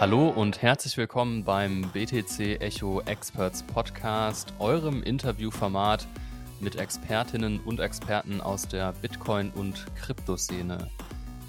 Hallo und herzlich willkommen beim BTC Echo Experts Podcast, eurem Interviewformat mit Expertinnen und Experten aus der Bitcoin- und Kryptoszene.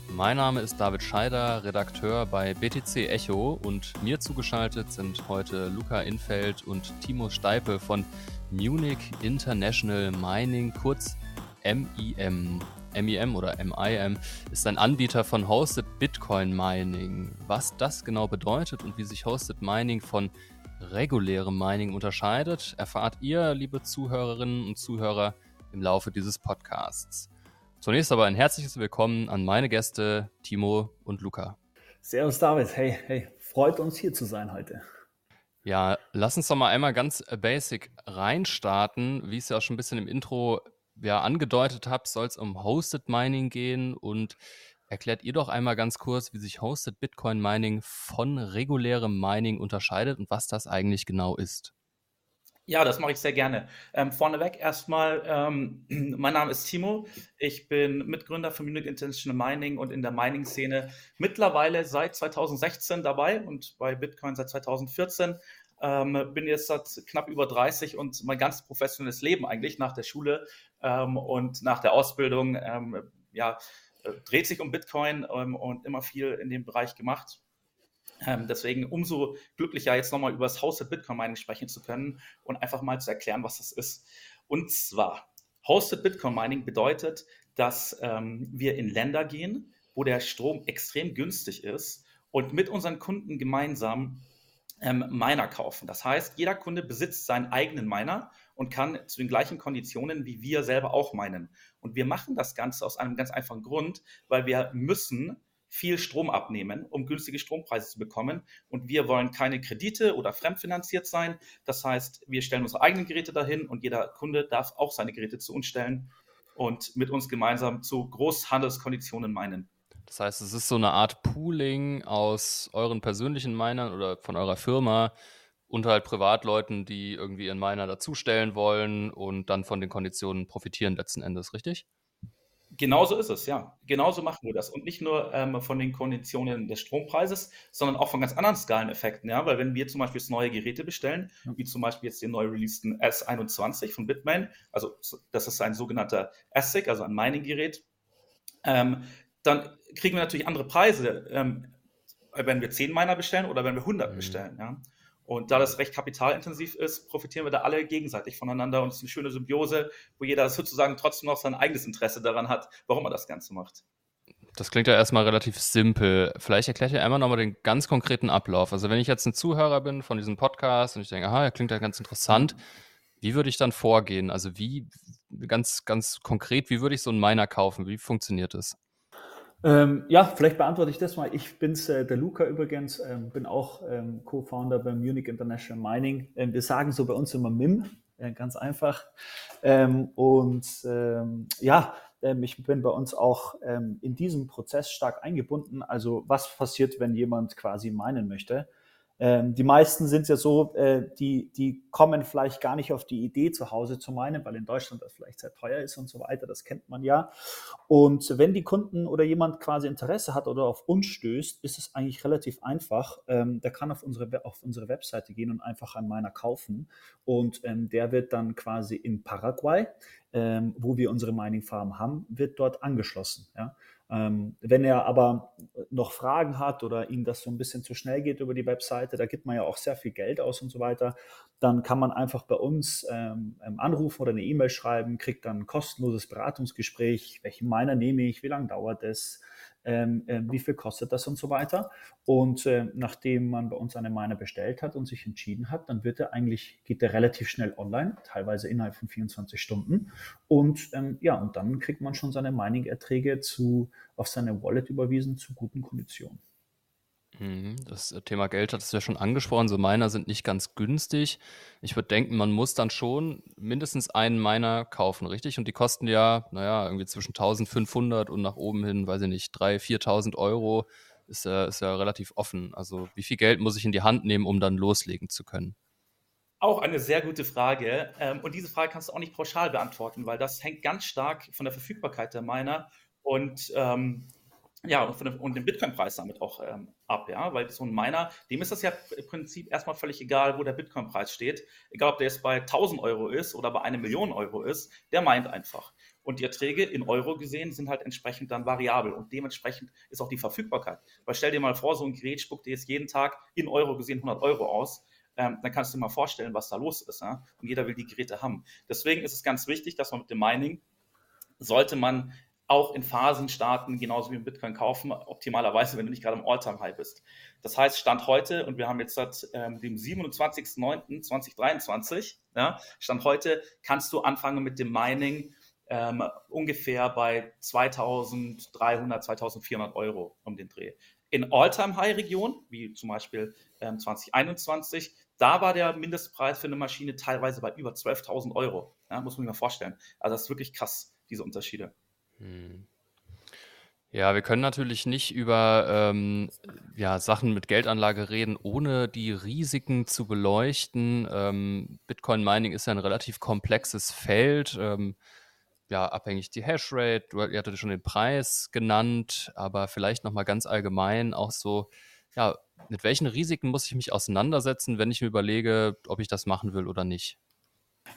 Mein Name ist David Scheider, Redakteur bei BTC Echo und mir zugeschaltet sind heute Luca Infeld und Timo Steipe von Munich International Mining, kurz MIM. MIM oder MIM ist ein Anbieter von Hosted Bitcoin Mining. Was das genau bedeutet und wie sich Hosted Mining von regulärem Mining unterscheidet, erfahrt ihr, liebe Zuhörerinnen und Zuhörer, im Laufe dieses Podcasts. Zunächst aber ein herzliches Willkommen an meine Gäste Timo und Luca. Servus David, hey, hey, freut uns hier zu sein heute. Ja, lass uns doch mal einmal ganz basic reinstarten. Wie es ja auch schon ein bisschen im Intro ja, angedeutet habe, soll es um Hosted Mining gehen und erklärt ihr doch einmal ganz kurz, wie sich Hosted Bitcoin Mining von regulärem Mining unterscheidet und was das eigentlich genau ist. Ja, das mache ich sehr gerne. Ähm, vorneweg erstmal, ähm, mein Name ist Timo. Ich bin Mitgründer von Munich International Mining und in der Mining-Szene mittlerweile seit 2016 dabei und bei Bitcoin seit 2014. Ähm, bin jetzt seit knapp über 30 und mein ganz professionelles Leben eigentlich nach der Schule ähm, und nach der Ausbildung ähm, ja, äh, dreht sich um Bitcoin ähm, und immer viel in dem Bereich gemacht. Ähm, deswegen umso glücklicher, jetzt nochmal über das Hosted Bitcoin Mining sprechen zu können und einfach mal zu erklären, was das ist. Und zwar, Hosted Bitcoin Mining bedeutet, dass ähm, wir in Länder gehen, wo der Strom extrem günstig ist und mit unseren Kunden gemeinsam ähm, Miner kaufen. Das heißt, jeder Kunde besitzt seinen eigenen Miner und kann zu den gleichen Konditionen wie wir selber auch meinen. Und wir machen das Ganze aus einem ganz einfachen Grund, weil wir müssen viel Strom abnehmen, um günstige Strompreise zu bekommen. Und wir wollen keine Kredite oder fremdfinanziert sein. Das heißt, wir stellen unsere eigenen Geräte dahin und jeder Kunde darf auch seine Geräte zu uns stellen und mit uns gemeinsam zu Großhandelskonditionen meinen. Das heißt, es ist so eine Art Pooling aus euren persönlichen Minern oder von eurer Firma und halt Privatleuten, die irgendwie ihren Miner dazustellen wollen und dann von den Konditionen profitieren letzten Endes, richtig? Genauso ist es, ja. Genauso machen wir das. Und nicht nur ähm, von den Konditionen des Strompreises, sondern auch von ganz anderen Skaleneffekten. Ja? Weil wenn wir zum Beispiel jetzt neue Geräte bestellen, wie zum Beispiel jetzt den neu releaseden S21 von Bitmain, also das ist ein sogenannter ASIC, also ein Mining-Gerät, ähm, dann kriegen wir natürlich andere Preise, ähm, wenn wir 10 Miner bestellen oder wenn wir 100 mhm. bestellen. Ja? Und da das recht kapitalintensiv ist, profitieren wir da alle gegenseitig voneinander und es ist eine schöne Symbiose, wo jeder sozusagen trotzdem noch sein eigenes Interesse daran hat, warum er das Ganze macht. Das klingt ja erstmal relativ simpel. Vielleicht erklärt ihr einmal nochmal den ganz konkreten Ablauf. Also wenn ich jetzt ein Zuhörer bin von diesem Podcast und ich denke, aha, er klingt ja ganz interessant, wie würde ich dann vorgehen? Also wie, ganz, ganz konkret, wie würde ich so einen Miner kaufen? Wie funktioniert das? Ähm, ja, vielleicht beantworte ich das mal. Ich bin's, äh, der Luca übrigens, ähm, bin auch ähm, Co-Founder beim Munich International Mining. Ähm, wir sagen so bei uns immer MIM, äh, ganz einfach. Ähm, und ähm, ja, ich bin bei uns auch in diesem Prozess stark eingebunden. Also was passiert, wenn jemand quasi meinen möchte? Ähm, die meisten sind ja so, äh, die, die kommen vielleicht gar nicht auf die Idee, zu Hause zu meinen, weil in Deutschland das vielleicht sehr teuer ist und so weiter. Das kennt man ja. Und wenn die Kunden oder jemand quasi Interesse hat oder auf uns stößt, ist es eigentlich relativ einfach. Ähm, der kann auf unsere, auf unsere Webseite gehen und einfach einen meiner kaufen. Und ähm, der wird dann quasi in Paraguay, ähm, wo wir unsere Mining Farm haben, wird dort angeschlossen. Ja? Ähm, wenn er aber noch Fragen hat oder ihm das so ein bisschen zu schnell geht über die Webseite, da gibt man ja auch sehr viel Geld aus und so weiter, dann kann man einfach bei uns ähm, ähm anrufen oder eine E-Mail schreiben, kriegt dann ein kostenloses Beratungsgespräch, welchen Miner nehme ich, wie lange dauert es, ähm, äh, wie viel kostet das und so weiter. Und äh, nachdem man bei uns eine Miner bestellt hat und sich entschieden hat, dann wird er eigentlich, geht er relativ schnell online, teilweise innerhalb von 24 Stunden. Und ähm, ja, und dann kriegt man schon seine Mining-Erträge auf seine Wallet überwiesen zu guten Konditionen. Mhm, das äh, Thema Geld hattest du ja schon angesprochen. So Miner sind nicht ganz günstig. Ich würde denken, man muss dann schon mindestens einen Miner kaufen, richtig? Und die kosten ja, naja, irgendwie zwischen 1500 und nach oben hin, weiß ich nicht, 3.000, 4.000 Euro. Ist, äh, ist ja relativ offen. Also, wie viel Geld muss ich in die Hand nehmen, um dann loslegen zu können? Auch eine sehr gute Frage. Ähm, und diese Frage kannst du auch nicht pauschal beantworten, weil das hängt ganz stark von der Verfügbarkeit der Miner und ähm, ja, und, den Bitcoin-Preis damit auch ähm, ab, ja, weil so ein Miner, dem ist das ja im Prinzip erstmal völlig egal, wo der Bitcoin-Preis steht. Egal, ob der jetzt bei 1000 Euro ist oder bei einer Million Euro ist, der meint einfach. Und die Erträge in Euro gesehen sind halt entsprechend dann variabel und dementsprechend ist auch die Verfügbarkeit. Weil stell dir mal vor, so ein Gerät spuckt dir jetzt jeden Tag in Euro gesehen 100 Euro aus. Ähm, dann kannst du dir mal vorstellen, was da los ist. Ja? Und jeder will die Geräte haben. Deswegen ist es ganz wichtig, dass man mit dem Mining sollte man auch in Phasen starten, genauso wie im Bitcoin kaufen, optimalerweise, wenn du nicht gerade im All-Time-High bist. Das heißt, Stand heute, und wir haben jetzt seit ähm, dem 27.09.2023, ja, Stand heute, kannst du anfangen mit dem Mining ähm, ungefähr bei 2300, 2400 Euro um den Dreh. In All-Time-High-Regionen, wie zum Beispiel ähm, 2021, da war der Mindestpreis für eine Maschine teilweise bei über 12.000 Euro. Ja, muss man sich mal vorstellen. Also das ist wirklich krass, diese Unterschiede. Hm. Ja, wir können natürlich nicht über ähm, ja, Sachen mit Geldanlage reden, ohne die Risiken zu beleuchten. Ähm, Bitcoin Mining ist ja ein relativ komplexes Feld. Ähm, ja, abhängig die Hashrate, du ihr hattet schon den Preis genannt, aber vielleicht nochmal ganz allgemein auch so, ja, mit welchen Risiken muss ich mich auseinandersetzen, wenn ich mir überlege, ob ich das machen will oder nicht?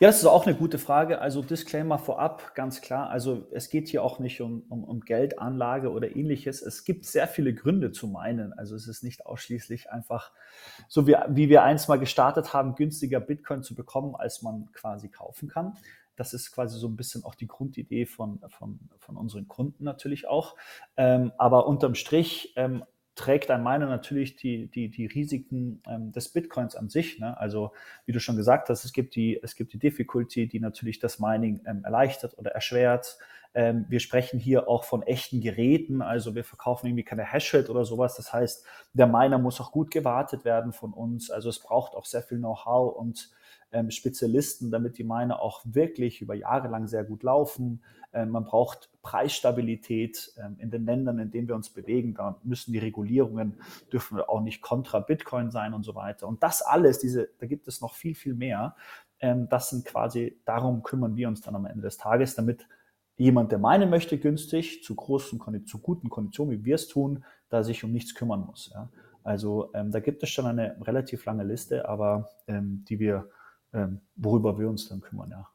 Ja, das ist auch eine gute Frage. Also Disclaimer vorab, ganz klar. Also es geht hier auch nicht um, um, um Geldanlage oder ähnliches. Es gibt sehr viele Gründe zu meinen. Also es ist nicht ausschließlich einfach, so wie, wie wir einst mal gestartet haben, günstiger Bitcoin zu bekommen, als man quasi kaufen kann. Das ist quasi so ein bisschen auch die Grundidee von, von, von unseren Kunden natürlich auch. Ähm, aber unterm Strich ähm, trägt ein Miner natürlich die, die, die Risiken ähm, des Bitcoins an sich. Ne? Also wie du schon gesagt hast, es gibt die, es gibt die Difficulty, die natürlich das Mining ähm, erleichtert oder erschwert. Ähm, wir sprechen hier auch von echten Geräten, also wir verkaufen irgendwie keine Hashrate oder sowas. Das heißt, der Miner muss auch gut gewartet werden von uns. Also es braucht auch sehr viel Know-how und ähm, Spezialisten, damit die Miner auch wirklich über Jahre lang sehr gut laufen. Ähm, man braucht Preisstabilität ähm, in den Ländern, in denen wir uns bewegen. Da müssen die Regulierungen, dürfen auch nicht kontra Bitcoin sein und so weiter. Und das alles, diese, da gibt es noch viel, viel mehr. Ähm, das sind quasi, darum kümmern wir uns dann am Ende des Tages, damit jemand, der meinen möchte, günstig, zu großen, zu guten Konditionen, wie wir es tun, da sich um nichts kümmern muss. Ja. Also ähm, da gibt es schon eine relativ lange Liste, aber ähm, die wir ähm, worüber wir uns dann kümmern, ja.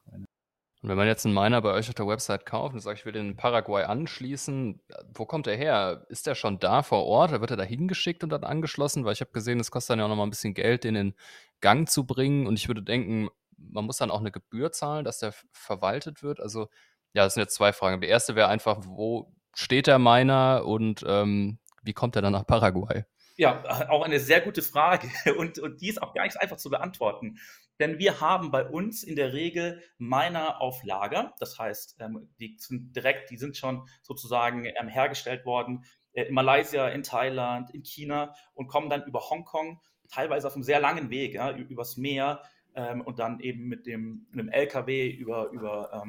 Und wenn man jetzt einen Miner bei euch auf der Website kauft und sagt, ich will den in Paraguay anschließen, wo kommt er her? Ist der schon da vor Ort? Oder wird er da hingeschickt und dann angeschlossen? Weil ich habe gesehen, es kostet dann ja auch nochmal ein bisschen Geld, den in Gang zu bringen. Und ich würde denken, man muss dann auch eine Gebühr zahlen, dass der verwaltet wird. Also, ja, das sind jetzt zwei Fragen. Die erste wäre einfach, wo steht der Miner und ähm, wie kommt er dann nach Paraguay? Ja, auch eine sehr gute Frage und, und die ist auch gar nicht einfach zu beantworten. Denn wir haben bei uns in der Regel Miner auf Lager. Das heißt, ähm, die sind direkt, die sind schon sozusagen ähm, hergestellt worden äh, in Malaysia, in Thailand, in China und kommen dann über Hongkong, teilweise auf einem sehr langen Weg, ja, übers Meer ähm, und dann eben mit dem, mit dem LKW über, über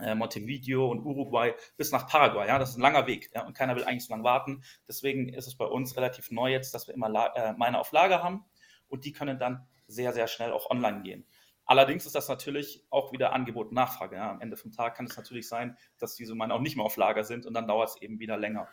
äh, Montevideo und Uruguay bis nach Paraguay. Ja, das ist ein langer Weg ja, und keiner will eigentlich so lange warten. Deswegen ist es bei uns relativ neu jetzt, dass wir immer La äh, Miner auf Lager haben und die können dann sehr, sehr schnell auch online gehen. Allerdings ist das natürlich auch wieder Angebot und Nachfrage. Ja. Am Ende vom Tag kann es natürlich sein, dass diese Miner auch nicht mehr auf Lager sind und dann dauert es eben wieder länger.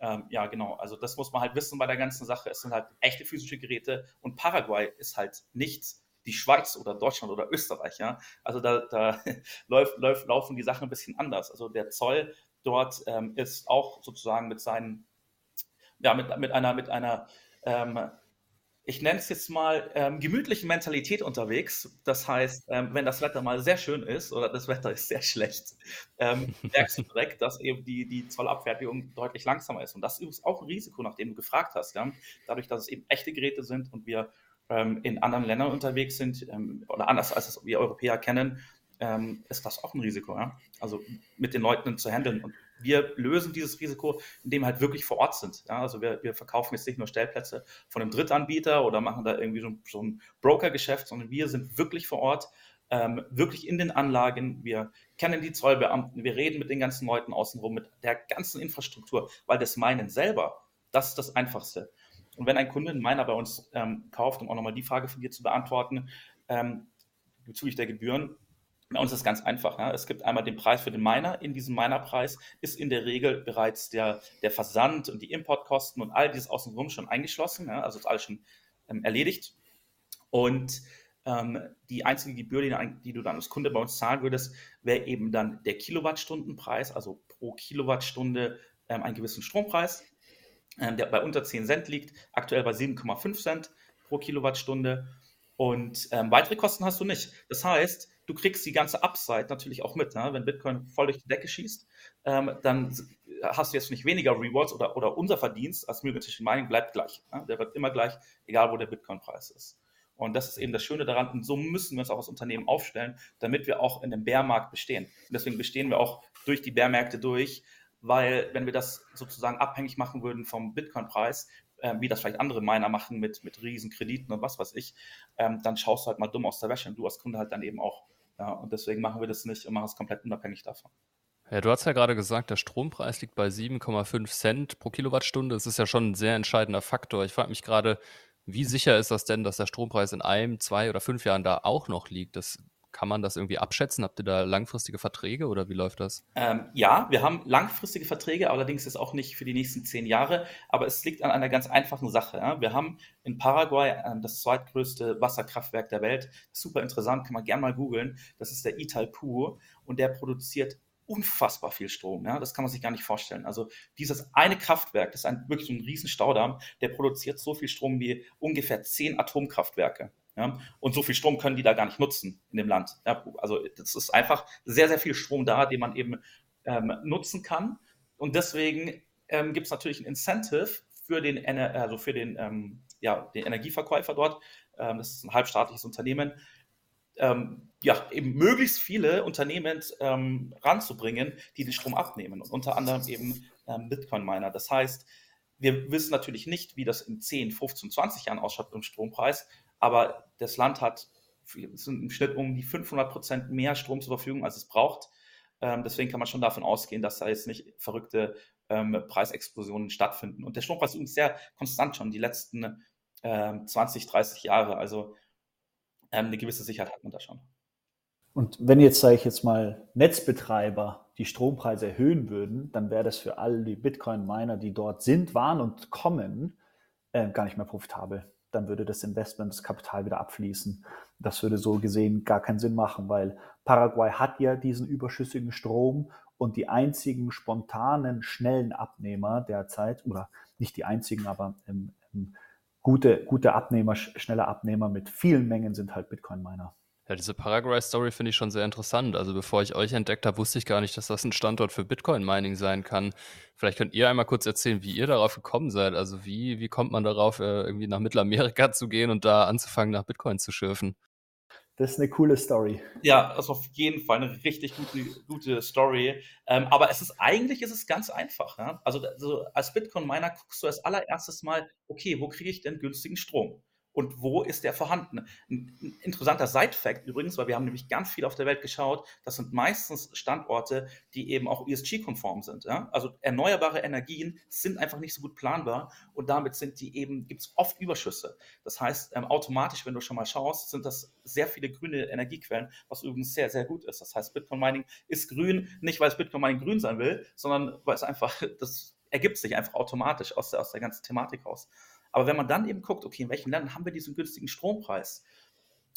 Ähm, ja, genau. Also das muss man halt wissen bei der ganzen Sache. Es sind halt echte physische Geräte und Paraguay ist halt nicht die Schweiz oder Deutschland oder Österreich. Ja? Also da, da läuft, läuft, laufen die Sachen ein bisschen anders. Also der Zoll dort ähm, ist auch sozusagen mit seinen, ja, mit, mit einer, mit einer ähm, ich nenne es jetzt mal ähm, gemütliche Mentalität unterwegs. Das heißt, ähm, wenn das Wetter mal sehr schön ist oder das Wetter ist sehr schlecht, ähm, merkst du direkt, dass eben die, die Zollabfertigung deutlich langsamer ist. Und das ist auch ein Risiko, nach dem du gefragt hast. Ja? Dadurch, dass es eben echte Geräte sind und wir ähm, in anderen Ländern unterwegs sind ähm, oder anders als wir Europäer kennen, ähm, ist das auch ein Risiko. Ja? Also mit den Leuten zu handeln. Und wir lösen dieses Risiko, indem wir halt wirklich vor Ort sind. Ja? Also wir, wir verkaufen jetzt nicht nur Stellplätze von einem Drittanbieter oder machen da irgendwie so, so ein Brokergeschäft, sondern wir sind wirklich vor Ort, ähm, wirklich in den Anlagen. Wir kennen die Zollbeamten, wir reden mit den ganzen Leuten außenrum, mit der ganzen Infrastruktur, weil das Meinen selber, das ist das Einfachste. Und wenn ein Kunde einen Miner bei uns ähm, kauft, um auch nochmal die Frage von dir zu beantworten, ähm, bezüglich der Gebühren, Bei uns ist es ganz einfach. Ja. Es gibt einmal den Preis für den Miner. In diesem Minerpreis ist in der Regel bereits der, der Versand und die Importkosten und all dieses außenrum schon eingeschlossen. Ja. Also ist alles schon ähm, erledigt. Und ähm, die einzige Gebühr, die, die, du dann als Kunde bei uns zahlen würdest, wäre eben dann der Kilowattstundenpreis, also pro Kilowattstunde ähm, einen gewissen Strompreis, ähm, der bei unter 10 Cent liegt, aktuell bei 7,5 Cent pro Kilowattstunde. Und ähm, weitere Kosten hast du nicht. Das heißt, du kriegst die ganze Upside natürlich auch mit. Ne? Wenn Bitcoin voll durch die Decke schießt, ähm, dann hast du jetzt nicht weniger Rewards oder, oder unser Verdienst als Multiple Mining bleibt gleich. Ne? Der wird immer gleich, egal wo der Bitcoin-Preis ist. Und das ist eben das Schöne daran. Und so müssen wir uns auch als Unternehmen aufstellen, damit wir auch in dem Bärmarkt bestehen. Und deswegen bestehen wir auch durch die Bärmärkte durch, weil wenn wir das sozusagen abhängig machen würden vom Bitcoin-Preis, äh, wie das vielleicht andere Miner machen mit, mit riesen und was weiß ich, ähm, dann schaust du halt mal dumm aus der Wäsche und du als Kunde halt dann eben auch. Ja, und deswegen machen wir das nicht und machen es komplett unabhängig davon. Ja, du hast ja gerade gesagt, der Strompreis liegt bei 7,5 Cent pro Kilowattstunde. Das ist ja schon ein sehr entscheidender Faktor. Ich frage mich gerade, wie sicher ist das denn, dass der Strompreis in einem, zwei oder fünf Jahren da auch noch liegt? Das kann man das irgendwie abschätzen? Habt ihr da langfristige Verträge oder wie läuft das? Ähm, ja, wir haben langfristige Verträge, allerdings ist auch nicht für die nächsten zehn Jahre, aber es liegt an einer ganz einfachen Sache. Ja? Wir haben in Paraguay äh, das zweitgrößte Wasserkraftwerk der Welt. Super interessant, kann man gerne mal googeln. Das ist der Italpu und der produziert unfassbar viel Strom. Ja? Das kann man sich gar nicht vorstellen. Also dieses eine Kraftwerk, das ist ein, wirklich ein Riesenstaudamm, der produziert so viel Strom wie ungefähr zehn Atomkraftwerke. Ja? Und so viel Strom können die da gar nicht nutzen in dem Land. Ja? Also das ist einfach sehr, sehr viel Strom da, den man eben ähm, nutzen kann. Und deswegen ähm, gibt es natürlich ein Incentive für den, also für den, ähm, ja, den Energieverkäufer dort. Ähm, das ist ein halbstaatliches Unternehmen. Ähm, ja, eben möglichst viele Unternehmen ähm, ranzubringen, die den Strom abnehmen. Und unter anderem eben Bitcoin-Miner. Das heißt, wir wissen natürlich nicht, wie das in 10, 15, 20 Jahren ausschaut im Strompreis, aber das Land hat im Schnitt um die 500 Prozent mehr Strom zur Verfügung, als es braucht. Ähm, deswegen kann man schon davon ausgehen, dass da jetzt nicht verrückte ähm, Preisexplosionen stattfinden. Und der Strompreis ist übrigens sehr konstant schon die letzten ähm, 20, 30 Jahre. Also ähm, eine gewisse Sicherheit hat man da schon. Und wenn jetzt, sage ich jetzt mal, Netzbetreiber die Strompreise erhöhen würden, dann wäre das für all die Bitcoin-Miner, die dort sind, waren und kommen, äh, gar nicht mehr profitabel dann würde das Investment, das Kapital wieder abfließen. Das würde so gesehen gar keinen Sinn machen, weil Paraguay hat ja diesen überschüssigen Strom und die einzigen spontanen, schnellen Abnehmer derzeit, oder nicht die einzigen, aber ähm, ähm, gute, gute Abnehmer, schnelle Abnehmer mit vielen Mengen sind halt Bitcoin-Miner. Ja, diese Paraguay-Story finde ich schon sehr interessant. Also bevor ich euch entdeckt habe, wusste ich gar nicht, dass das ein Standort für Bitcoin-Mining sein kann. Vielleicht könnt ihr einmal kurz erzählen, wie ihr darauf gekommen seid. Also wie, wie kommt man darauf, äh, irgendwie nach Mittelamerika zu gehen und da anzufangen, nach Bitcoin zu schürfen? Das ist eine coole Story. Ja, das ist auf jeden Fall eine richtig gute, gute Story. Ähm, aber es ist eigentlich ist es ganz einfach. Ja? Also, also als Bitcoin-Miner guckst du als allererstes mal, okay, wo kriege ich denn günstigen Strom? Und wo ist der vorhanden. Ein interessanter Side-Fact übrigens, weil wir haben nämlich ganz viel auf der Welt geschaut, das sind meistens Standorte, die eben auch ESG-konform sind. Ja? Also erneuerbare Energien sind einfach nicht so gut planbar und damit sind die eben, gibt es oft Überschüsse. Das heißt, ähm, automatisch, wenn du schon mal schaust, sind das sehr viele grüne Energiequellen, was übrigens sehr, sehr gut ist. Das heißt, Bitcoin Mining ist grün, nicht weil es Bitcoin Mining grün sein will, sondern weil es einfach, das ergibt sich einfach automatisch aus der, aus der ganzen Thematik raus. Aber wenn man dann eben guckt, okay, in welchen Ländern haben wir diesen günstigen Strompreis?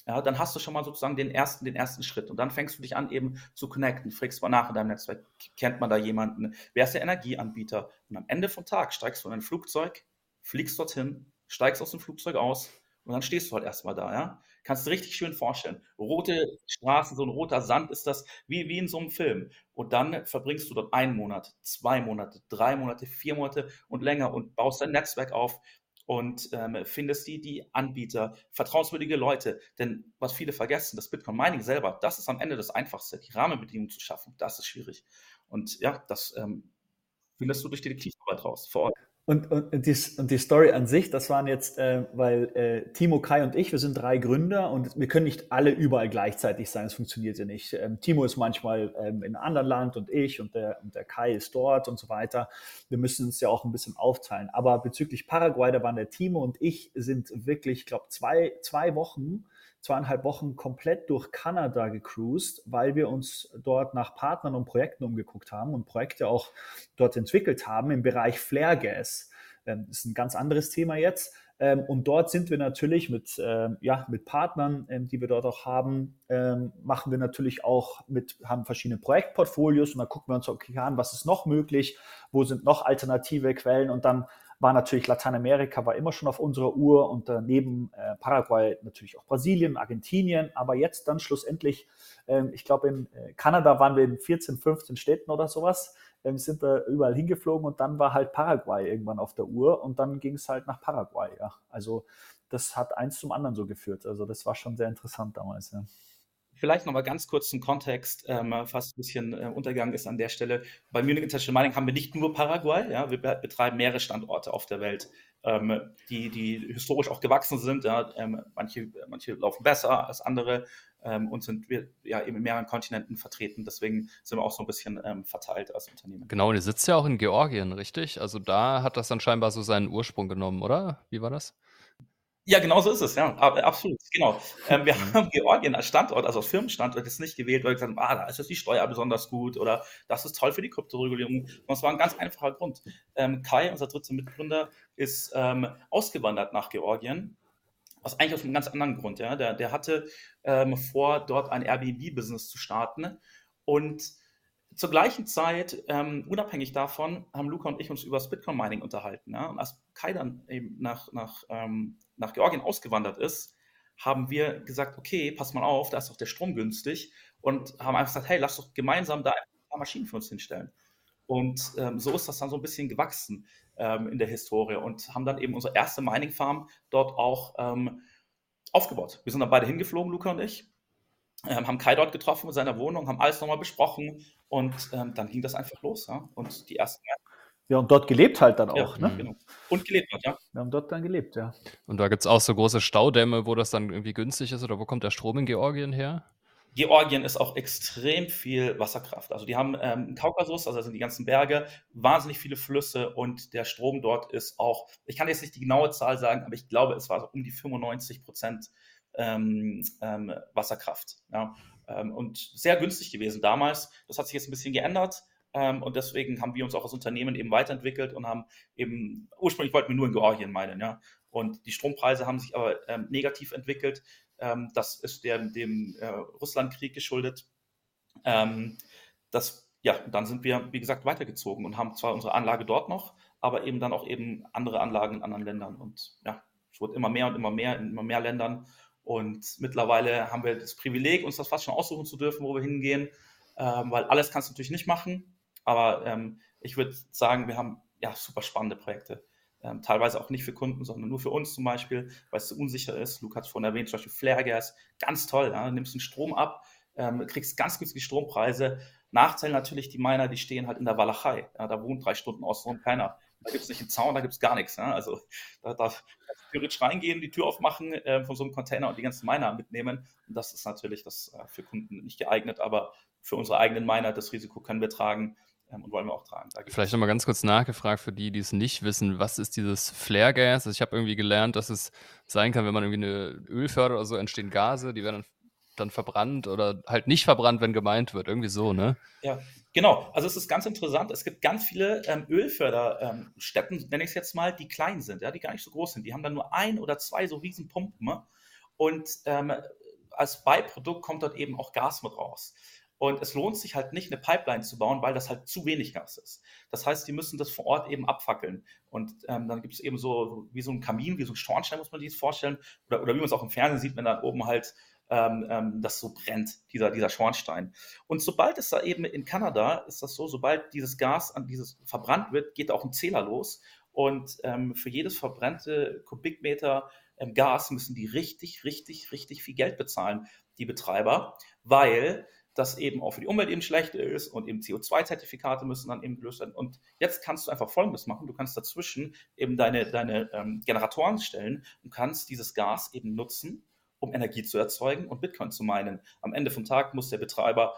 Ja, dann hast du schon mal sozusagen den ersten, den ersten Schritt. Und dann fängst du dich an, eben zu connecten, fragst mal nach in deinem Netzwerk, kennt man da jemanden, wer ist der Energieanbieter? Und am Ende vom Tag steigst du in ein Flugzeug, fliegst dorthin, steigst aus dem Flugzeug aus und dann stehst du halt erstmal da, ja. Kannst du richtig schön vorstellen. Rote Straßen, so ein roter Sand ist das wie, wie in so einem Film. Und dann verbringst du dort einen Monat, zwei Monate, drei Monate, vier Monate und länger und baust dein Netzwerk auf, und ähm, findest die, die Anbieter, vertrauenswürdige Leute. Denn was viele vergessen, das Bitcoin Mining selber, das ist am Ende das Einfachste, die Rahmenbedingungen zu schaffen. Das ist schwierig. Und ja, das ähm, findest du durch die Detektivarbeit raus vor Ort. Und, und, und, die, und die Story an sich, das waren jetzt, äh, weil äh, Timo, Kai und ich, wir sind drei Gründer und wir können nicht alle überall gleichzeitig sein, das funktioniert ja nicht. Ähm, Timo ist manchmal ähm, in einem anderen Land und ich und der, und der Kai ist dort und so weiter. Wir müssen uns ja auch ein bisschen aufteilen. Aber bezüglich Paraguay, da waren der Timo und ich sind wirklich, ich glaube, zwei, zwei Wochen zweieinhalb Wochen komplett durch Kanada gecruised, weil wir uns dort nach Partnern und Projekten umgeguckt haben und Projekte auch dort entwickelt haben im Bereich Flare Gas. Ähm, das ist ein ganz anderes Thema jetzt. Ähm, und dort sind wir natürlich mit, ähm, ja, mit Partnern, die wir dort auch haben, machen wir natürlich auch mit, haben verschiedene Projektportfolios und dann gucken wir uns okay an, was ist noch möglich, wo sind noch alternative Quellen und dann war natürlich Lateinamerika war immer schon auf unserer Uhr und daneben äh, Paraguay natürlich auch Brasilien, Argentinien, aber jetzt dann schlussendlich, ähm, ich glaube in äh, Kanada waren wir in 14, 15 Städten oder sowas ähm, sind wir überall hingeflogen und dann war halt Paraguay irgendwann auf der Uhr und dann ging es halt nach Paraguay. Ja. Also das hat eins zum anderen so geführt. Also das war schon sehr interessant damals. Ja. Vielleicht noch mal ganz kurz zum Kontext, ähm, fast ein bisschen äh, untergegangen ist an der Stelle. Bei Munich International Mining haben wir nicht nur Paraguay, ja, wir betreiben mehrere Standorte auf der Welt, ähm, die, die historisch auch gewachsen sind. Ja, ähm, manche, manche laufen besser als andere ähm, und sind wir ja eben in mehreren Kontinenten vertreten. Deswegen sind wir auch so ein bisschen ähm, verteilt als Unternehmen. Genau, und ihr sitzt ja auch in Georgien, richtig? Also da hat das dann scheinbar so seinen Ursprung genommen, oder? Wie war das? Ja, genau so ist es, ja, absolut, genau. Ähm, wir mhm. haben Georgien als Standort, also als Firmenstandort, jetzt nicht gewählt, weil wir gesagt haben, ah, da ist jetzt die Steuer besonders gut oder das ist toll für die Kryptoregulierung. Und es war ein ganz einfacher Grund. Ähm, Kai, unser dritter Mitgründer, ist ähm, ausgewandert nach Georgien, aus eigentlich aus einem ganz anderen Grund. Ja. Der, der hatte ähm, vor, dort ein Airbnb-Business zu starten und zur gleichen Zeit, ähm, unabhängig davon, haben Luca und ich uns über das Bitcoin-Mining unterhalten. Ja? Und als Kai dann eben nach, nach, ähm, nach Georgien ausgewandert ist, haben wir gesagt, okay, pass mal auf, da ist doch der Strom günstig und haben einfach gesagt, hey, lass doch gemeinsam da ein paar Maschinen für uns hinstellen. Und ähm, so ist das dann so ein bisschen gewachsen ähm, in der Historie und haben dann eben unsere erste Mining-Farm dort auch ähm, aufgebaut. Wir sind dann beide hingeflogen, Luca und ich, ähm, haben Kai dort getroffen in seiner Wohnung, haben alles nochmal besprochen und ähm, dann ging das einfach los. Ja? Und die ersten ja, und dort gelebt halt dann auch, ja, ne? Genau. Und gelebt hat, ja. Wir haben dort dann gelebt, ja. Und da gibt es auch so große Staudämme, wo das dann irgendwie günstig ist, oder wo kommt der Strom in Georgien her? Georgien ist auch extrem viel Wasserkraft. Also die haben ähm, Kaukasus, also das sind die ganzen Berge, wahnsinnig viele Flüsse und der Strom dort ist auch, ich kann jetzt nicht die genaue Zahl sagen, aber ich glaube, es war so um die 95 Prozent ähm, ähm, Wasserkraft. Ja? Ähm, und sehr günstig gewesen damals. Das hat sich jetzt ein bisschen geändert. Ähm, und deswegen haben wir uns auch als Unternehmen eben weiterentwickelt und haben eben, ursprünglich wollten wir nur in Georgien meinen, ja. Und die Strompreise haben sich aber ähm, negativ entwickelt. Ähm, das ist der, dem äh, Russlandkrieg geschuldet. das, ja, dann sind wir, wie gesagt, weitergezogen und haben zwar unsere Anlage dort noch, aber eben dann auch eben andere Anlagen in anderen Ländern. Und ja, es wird immer mehr und immer mehr in immer mehr Ländern. Und mittlerweile haben wir das Privileg, uns das fast schon aussuchen zu dürfen, wo wir hingehen, ähm, weil alles kannst du natürlich nicht machen. Aber ähm, ich würde sagen, wir haben ja super spannende Projekte. Ähm, teilweise auch nicht für Kunden, sondern nur für uns zum Beispiel, weil es so unsicher ist. Luke hat es vorhin erwähnt, zum Beispiel Flare Gas, ganz toll. Ja? Du nimmst den Strom ab, ähm, kriegst ganz günstige Strompreise. Nachteil natürlich, die Miner, die stehen halt in der Walachei. Ja? Da wohnt drei Stunden außenrum keiner. Da gibt es nicht einen Zaun, da gibt es gar nichts. Ja? Also da darf theoretisch reingehen, die Tür aufmachen äh, von so einem Container und die ganzen Miner mitnehmen. Und das ist natürlich das äh, für Kunden nicht geeignet, aber für unsere eigenen Miner, das Risiko können wir tragen ähm, und wollen wir auch tragen. Vielleicht nochmal ganz kurz nachgefragt für die, die es nicht wissen, was ist dieses Flare-Gas? Also ich habe irgendwie gelernt, dass es sein kann, wenn man irgendwie eine Öl fördert oder so, entstehen Gase, die werden dann dann verbrannt oder halt nicht verbrannt, wenn gemeint wird. Irgendwie so, ne? Ja, Genau, also es ist ganz interessant. Es gibt ganz viele ähm, Ölförderstätten, ähm, nenne ich es jetzt mal, die klein sind, ja, die gar nicht so groß sind. Die haben dann nur ein oder zwei so Riesenpumpen und ähm, als Beiprodukt kommt dort eben auch Gas mit raus. Und es lohnt sich halt nicht, eine Pipeline zu bauen, weil das halt zu wenig Gas ist. Das heißt, die müssen das vor Ort eben abfackeln. Und ähm, dann gibt es eben so wie so ein Kamin, wie so ein Schornstein, muss man sich das vorstellen. Oder, oder wie man es auch im Fernsehen sieht, wenn dann oben halt ähm, ähm, das so brennt, dieser, dieser Schornstein. Und sobald es da eben in Kanada ist das so, sobald dieses Gas an dieses verbrannt wird, geht auch ein Zähler los. Und ähm, für jedes verbrannte Kubikmeter ähm, Gas müssen die richtig, richtig, richtig viel Geld bezahlen, die Betreiber, weil das eben auch für die Umwelt eben schlecht ist und eben CO2-Zertifikate müssen dann eben gelöst werden. Und jetzt kannst du einfach Folgendes machen. Du kannst dazwischen eben deine, deine ähm, Generatoren stellen und kannst dieses Gas eben nutzen um Energie zu erzeugen und Bitcoin zu meinen. Am Ende vom Tag muss der Betreiber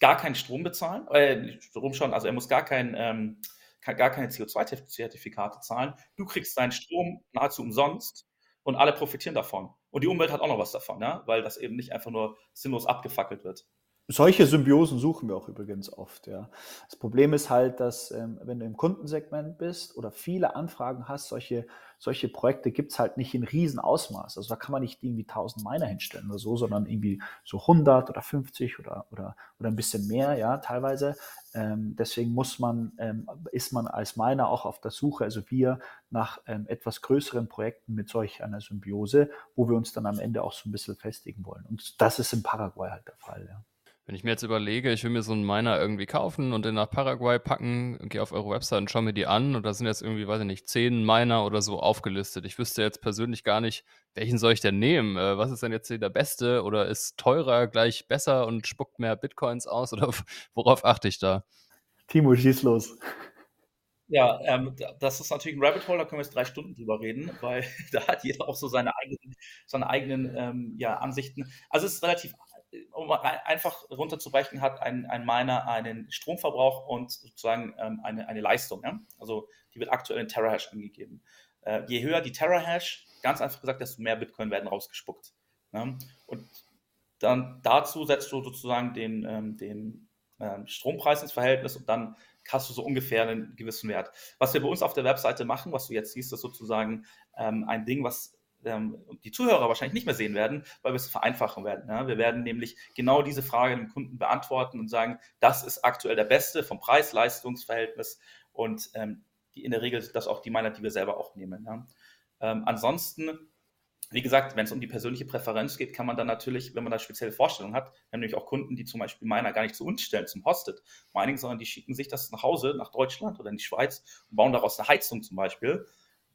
gar keinen Strom bezahlen, äh, Strom schon, also er muss gar, kein, ähm, gar keine CO2-Zertifikate zahlen. Du kriegst deinen Strom nahezu umsonst und alle profitieren davon. Und die Umwelt hat auch noch was davon, ja? weil das eben nicht einfach nur sinnlos abgefackelt wird. Solche Symbiosen suchen wir auch übrigens oft. Ja. Das Problem ist halt, dass ähm, wenn du im Kundensegment bist oder viele Anfragen hast, solche, solche Projekte gibt es halt nicht in Riesenausmaß. Also da kann man nicht irgendwie 1000 Miner hinstellen oder so, sondern irgendwie so 100 oder 50 oder, oder, oder ein bisschen mehr, ja, teilweise. Ähm, deswegen muss man, ähm, ist man als Miner auch auf der Suche, also wir nach ähm, etwas größeren Projekten mit solch einer Symbiose, wo wir uns dann am Ende auch so ein bisschen festigen wollen. Und das ist in Paraguay halt der Fall, ja. Wenn ich mir jetzt überlege, ich will mir so einen Miner irgendwie kaufen und den nach Paraguay packen, gehe auf eure Website und schaue mir die an und da sind jetzt irgendwie, weiß ich nicht, zehn Miner oder so aufgelistet. Ich wüsste jetzt persönlich gar nicht, welchen soll ich denn nehmen? Äh, was ist denn jetzt der beste oder ist teurer gleich besser und spuckt mehr Bitcoins aus oder worauf achte ich da? Timo, schieß los. Ja, ähm, das ist natürlich ein Rabbit Hole, da können wir jetzt drei Stunden drüber reden, weil da hat jeder auch so seine eigenen, seine eigenen ähm, ja, Ansichten. Also es ist relativ um einfach runterzubrechen, hat ein, ein Miner einen Stromverbrauch und sozusagen ähm, eine, eine Leistung. Ja? Also die wird aktuell in Terahash angegeben. Äh, je höher die Terahash, ganz einfach gesagt, desto mehr Bitcoin werden rausgespuckt. Ja? Und dann dazu setzt du sozusagen den, ähm, den ähm, Strompreis ins Verhältnis und dann hast du so ungefähr einen gewissen Wert. Was wir bei uns auf der Webseite machen, was du jetzt siehst, ist sozusagen ähm, ein Ding, was ähm, die Zuhörer wahrscheinlich nicht mehr sehen werden, weil wir es vereinfachen werden. Ja? Wir werden nämlich genau diese Frage dem Kunden beantworten und sagen, das ist aktuell der Beste vom Preis-Leistungs-Verhältnis und ähm, die, in der Regel sind das auch die Miner, die wir selber auch nehmen. Ja? Ähm, ansonsten, wie gesagt, wenn es um die persönliche Präferenz geht, kann man dann natürlich, wenn man da spezielle Vorstellungen hat, wir haben nämlich auch Kunden, die zum Beispiel Miner gar nicht zu uns stellen, zum Hosted Mining, sondern die schicken sich das nach Hause, nach Deutschland oder in die Schweiz und bauen daraus eine Heizung zum Beispiel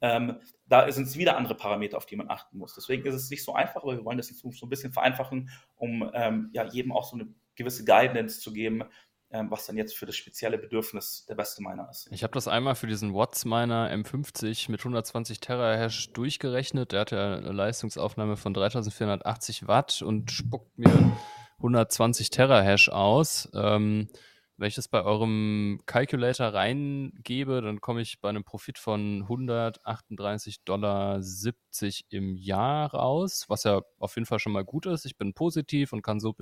ähm, da sind es wieder andere Parameter, auf die man achten muss. Deswegen ist es nicht so einfach, aber wir wollen das jetzt so ein bisschen vereinfachen, um ähm, ja, jedem auch so eine gewisse Guidance zu geben, ähm, was dann jetzt für das spezielle Bedürfnis der beste Miner ist. Ich habe das einmal für diesen Watts Miner M50 mit 120 Terahash durchgerechnet. Der hat ja eine Leistungsaufnahme von 3480 Watt und spuckt mir 120 Terahash aus. Ähm, wenn ich das bei eurem Calculator reingebe, dann komme ich bei einem Profit von 138,70 Dollar im Jahr raus, was ja auf jeden Fall schon mal gut ist. Ich bin positiv und kann so,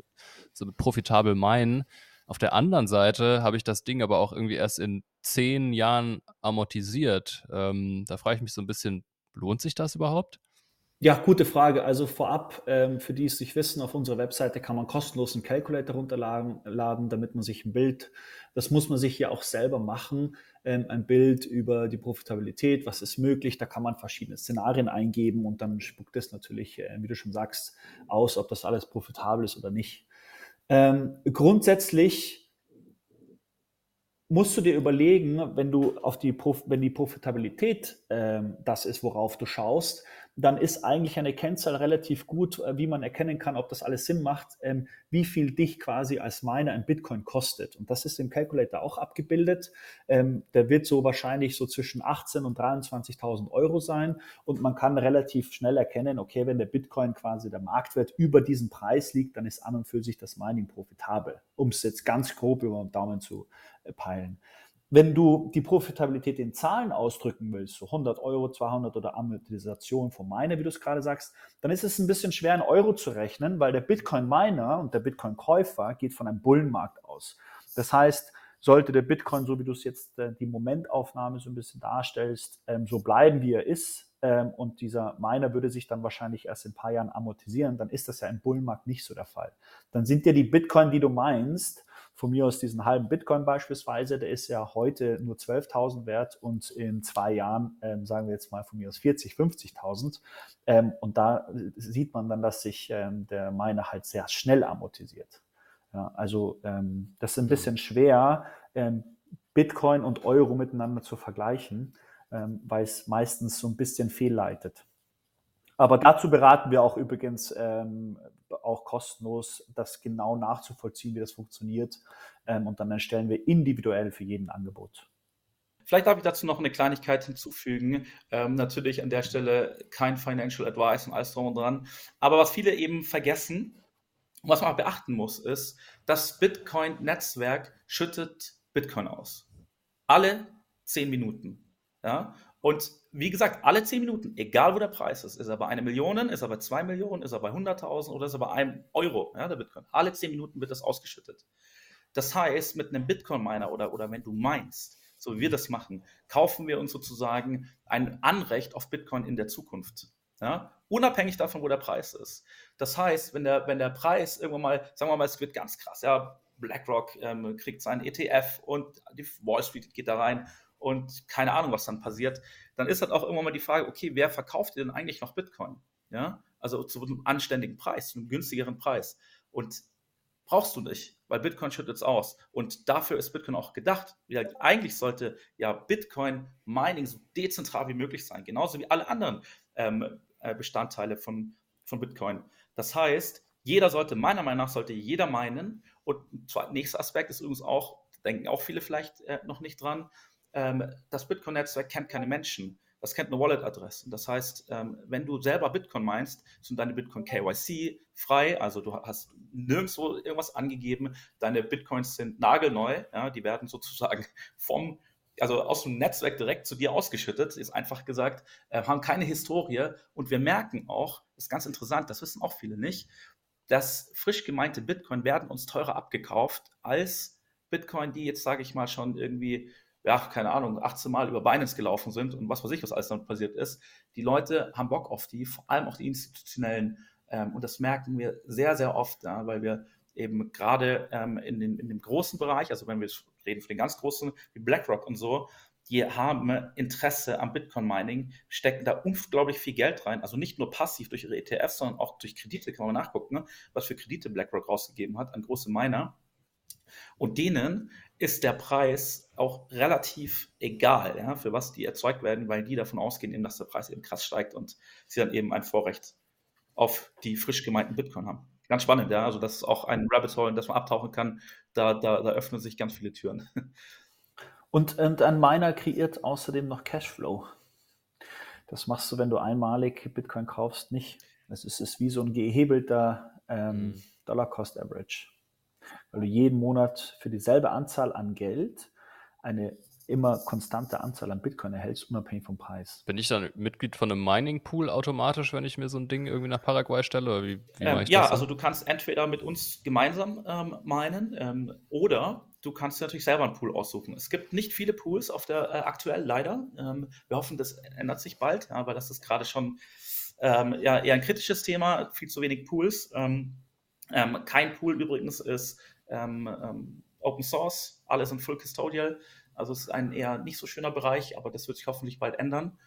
so profitabel meinen. Auf der anderen Seite habe ich das Ding aber auch irgendwie erst in zehn Jahren amortisiert. Ähm, da frage ich mich so ein bisschen, lohnt sich das überhaupt? Ja, gute Frage. Also vorab, ähm, für die es nicht wissen, auf unserer Webseite kann man kostenlos einen Calculator runterladen, damit man sich ein Bild, das muss man sich ja auch selber machen, ähm, ein Bild über die Profitabilität, was ist möglich, da kann man verschiedene Szenarien eingeben und dann spuckt es natürlich, äh, wie du schon sagst, aus, ob das alles profitabel ist oder nicht. Ähm, grundsätzlich musst du dir überlegen, wenn du auf die, wenn die Profitabilität ähm, das ist, worauf du schaust, dann ist eigentlich eine Kennzahl relativ gut, äh, wie man erkennen kann, ob das alles Sinn macht, ähm, wie viel dich quasi als Miner ein Bitcoin kostet. Und das ist im Calculator auch abgebildet. Ähm, der wird so wahrscheinlich so zwischen 18.000 und 23.000 Euro sein. Und man kann relativ schnell erkennen, okay, wenn der Bitcoin quasi der Marktwert über diesen Preis liegt, dann ist an und für sich das Mining profitabel, um es jetzt ganz grob über den Daumen zu äh, peilen. Wenn du die Profitabilität in Zahlen ausdrücken willst, so 100 Euro, 200 oder Amortisation von Miner, wie du es gerade sagst, dann ist es ein bisschen schwer in Euro zu rechnen, weil der Bitcoin-Miner und der Bitcoin-Käufer geht von einem Bullenmarkt aus. Das heißt, sollte der Bitcoin, so wie du es jetzt äh, die Momentaufnahme so ein bisschen darstellst, ähm, so bleiben, wie er ist, ähm, und dieser Miner würde sich dann wahrscheinlich erst in ein paar Jahren amortisieren, dann ist das ja im Bullenmarkt nicht so der Fall. Dann sind ja die Bitcoin, die du meinst, von mir aus diesen halben Bitcoin beispielsweise, der ist ja heute nur 12.000 wert und in zwei Jahren, ähm, sagen wir jetzt mal von mir aus 40, 50.000. Ähm, und da sieht man dann, dass sich ähm, der Miner halt sehr schnell amortisiert. Ja, also ähm, das ist ein bisschen schwer, ähm, Bitcoin und Euro miteinander zu vergleichen, ähm, weil es meistens so ein bisschen fehlleitet. Aber dazu beraten wir auch übrigens ähm, auch kostenlos, das genau nachzuvollziehen, wie das funktioniert. Ähm, und dann erstellen wir individuell für jeden Angebot. Vielleicht darf ich dazu noch eine Kleinigkeit hinzufügen. Ähm, natürlich an der Stelle kein Financial Advice und alles drum und dran. Aber was viele eben vergessen, was man beachten muss, ist, das Bitcoin-Netzwerk schüttet Bitcoin aus. Alle zehn Minuten. Ja? Und wie gesagt, alle 10 Minuten, egal wo der Preis ist, ist er bei einer Million, ist er bei 2 Millionen, ist er bei 100.000 oder ist er bei einem Euro, ja, der Bitcoin. Alle 10 Minuten wird das ausgeschüttet. Das heißt, mit einem Bitcoin-Miner oder, oder wenn du meinst, so wie wir das machen, kaufen wir uns sozusagen ein Anrecht auf Bitcoin in der Zukunft. Ja? Unabhängig davon, wo der Preis ist. Das heißt, wenn der, wenn der Preis irgendwann mal, sagen wir mal, es wird ganz krass, ja, BlackRock ähm, kriegt seinen ETF und die Wall Street geht da rein und keine Ahnung, was dann passiert, dann ist halt auch irgendwann mal die Frage, okay, wer verkauft dir denn eigentlich noch Bitcoin? Ja, also zu einem anständigen Preis, zu einem günstigeren Preis. Und brauchst du nicht, weil Bitcoin schüttet es aus. Und dafür ist Bitcoin auch gedacht. Ja, eigentlich sollte ja Bitcoin Mining so dezentral wie möglich sein, genauso wie alle anderen ähm, äh, Bestandteile von, von Bitcoin. Das heißt, jeder sollte, meiner Meinung nach, sollte jeder meinen. Und der nächster Aspekt ist übrigens auch, denken auch viele vielleicht äh, noch nicht dran, das Bitcoin-Netzwerk kennt keine Menschen. Das kennt nur Wallet-Adressen. Das heißt, ähm, wenn du selber Bitcoin meinst, sind deine Bitcoin KYC frei, also du hast nirgendwo irgendwas angegeben. Deine Bitcoins sind nagelneu, ja, die werden sozusagen vom also aus dem Netzwerk direkt zu dir ausgeschüttet, ist einfach gesagt, äh, haben keine Historie und wir merken auch, ist ganz interessant, das wissen auch viele nicht, dass frisch gemeinte Bitcoin werden uns teurer abgekauft als Bitcoin, die jetzt, sage ich mal, schon irgendwie ja, keine Ahnung, 18 Mal über Binance gelaufen sind und was weiß ich, was alles damit passiert ist. Die Leute haben Bock auf die, vor allem auch die institutionellen. Ähm, und das merken wir sehr, sehr oft, ja, weil wir eben gerade ähm, in, in dem großen Bereich, also wenn wir reden von den ganz großen, wie BlackRock und so, die haben Interesse am Bitcoin-Mining, stecken da unglaublich viel Geld rein. Also nicht nur passiv durch ihre ETFs, sondern auch durch Kredite, kann man nachgucken, ne, was für Kredite BlackRock rausgegeben hat an große Miner. Und denen ist der Preis auch relativ egal, ja, für was die erzeugt werden, weil die davon ausgehen, eben, dass der Preis eben krass steigt und sie dann eben ein Vorrecht auf die frisch gemeinten Bitcoin haben. Ganz spannend, ja. Also das ist auch ein Rabbit Hole, in das man abtauchen kann. Da, da, da öffnen sich ganz viele Türen. Und, und ein Miner kreiert außerdem noch Cashflow. Das machst du, wenn du einmalig Bitcoin kaufst, nicht. Das ist, ist wie so ein gehebelter ähm, mhm. Dollar Cost Average weil du jeden Monat für dieselbe Anzahl an Geld eine immer konstante Anzahl an Bitcoin erhältst, unabhängig vom Preis. Bin ich dann Mitglied von einem Mining Pool automatisch, wenn ich mir so ein Ding irgendwie nach Paraguay stelle? Oder wie, wie ähm, ja, also du kannst entweder mit uns gemeinsam ähm, minen ähm, oder du kannst natürlich selber einen Pool aussuchen. Es gibt nicht viele Pools auf der äh, aktuell leider. Ähm, wir hoffen, das ändert sich bald, ja, weil das ist gerade schon ähm, ja, eher ein kritisches Thema, viel zu wenig Pools. Ähm, ähm, kein Pool übrigens ist ähm, ähm, Open Source, alles in Full Custodial. Also es ist ein eher nicht so schöner Bereich, aber das wird sich hoffentlich bald ändern.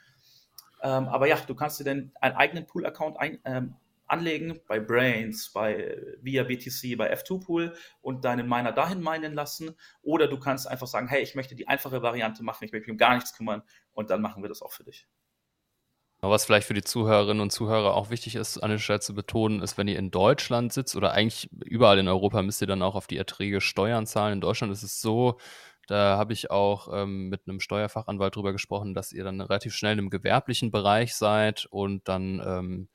Ähm, aber ja, du kannst dir dann einen eigenen Pool-Account ähm, anlegen bei Brains, bei via BTC, bei F2Pool und deinen Miner dahin meinen lassen. Oder du kannst einfach sagen, hey, ich möchte die einfache Variante machen, ich möchte mich um gar nichts kümmern und dann machen wir das auch für dich. Was vielleicht für die Zuhörerinnen und Zuhörer auch wichtig ist, an der Stelle zu betonen, ist, wenn ihr in Deutschland sitzt oder eigentlich überall in Europa, müsst ihr dann auch auf die Erträge Steuern zahlen. In Deutschland ist es so, da habe ich auch ähm, mit einem Steuerfachanwalt drüber gesprochen, dass ihr dann relativ schnell im gewerblichen Bereich seid und dann ähm,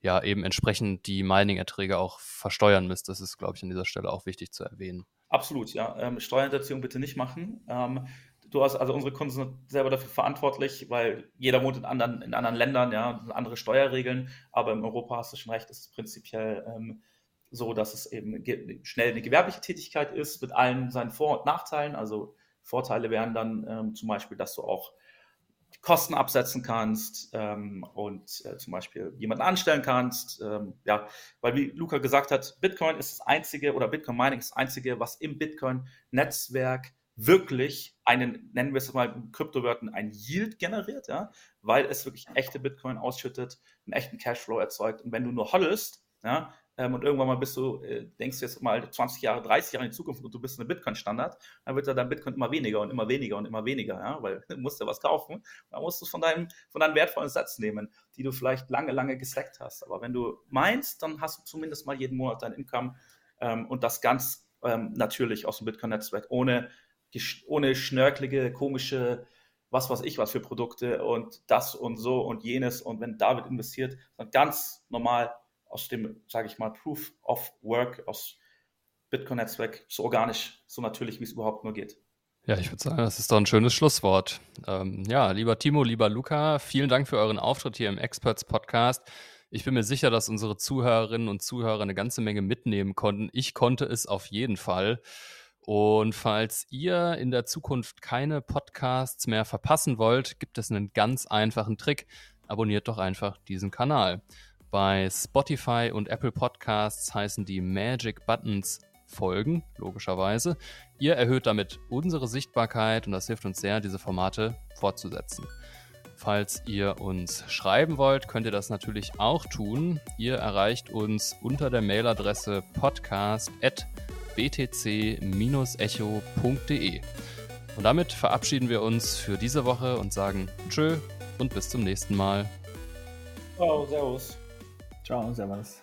ja eben entsprechend die Mining-Erträge auch versteuern müsst. Das ist, glaube ich, an dieser Stelle auch wichtig zu erwähnen. Absolut, ja. Ähm, Steuerhinterziehung bitte nicht machen. Du hast, also unsere Kunden sind selber dafür verantwortlich, weil jeder wohnt in anderen, in anderen Ländern, ja, andere Steuerregeln, aber in Europa hast du schon recht, ist es prinzipiell ähm, so, dass es eben schnell eine gewerbliche Tätigkeit ist, mit allen seinen Vor- und Nachteilen. Also Vorteile wären dann ähm, zum Beispiel, dass du auch Kosten absetzen kannst ähm, und äh, zum Beispiel jemanden anstellen kannst. Ähm, ja, weil wie Luca gesagt hat, Bitcoin ist das einzige oder Bitcoin Mining ist das einzige, was im Bitcoin-Netzwerk wirklich einen, nennen wir es mal in Kryptowörtern, ein Yield generiert, ja, weil es wirklich echte Bitcoin ausschüttet, einen echten Cashflow erzeugt. Und wenn du nur hoddelst, ja, ähm, und irgendwann mal bist du, äh, denkst du jetzt mal 20 Jahre, 30 Jahre in die Zukunft und du bist eine Bitcoin-Standard, dann wird ja dein Bitcoin immer weniger und immer weniger und immer weniger, ja, weil du musst ja was kaufen, dann musst du es von deinem, von deinen wertvollen Satz nehmen, die du vielleicht lange, lange gestackt hast. Aber wenn du meinst, dann hast du zumindest mal jeden Monat dein Income ähm, und das ganz ähm, natürlich aus dem Bitcoin-Netzwerk, ohne ohne schnörkelige, komische, was weiß ich, was für Produkte und das und so und jenes. Und wenn David investiert, dann ganz normal aus dem, sage ich mal, Proof of Work, aus Bitcoin-Netzwerk, so organisch, so natürlich, wie es überhaupt nur geht. Ja, ich würde sagen, das ist doch ein schönes Schlusswort. Ähm, ja, lieber Timo, lieber Luca, vielen Dank für euren Auftritt hier im Experts Podcast. Ich bin mir sicher, dass unsere Zuhörerinnen und Zuhörer eine ganze Menge mitnehmen konnten. Ich konnte es auf jeden Fall. Und falls ihr in der Zukunft keine Podcasts mehr verpassen wollt, gibt es einen ganz einfachen Trick. Abonniert doch einfach diesen Kanal. Bei Spotify und Apple Podcasts heißen die Magic Buttons folgen, logischerweise. Ihr erhöht damit unsere Sichtbarkeit und das hilft uns sehr, diese Formate fortzusetzen. Falls ihr uns schreiben wollt, könnt ihr das natürlich auch tun. Ihr erreicht uns unter der Mailadresse podcast.btc-echo.de. Und damit verabschieden wir uns für diese Woche und sagen Tschö und bis zum nächsten Mal. Ciao, Servus. Ciao, Servus.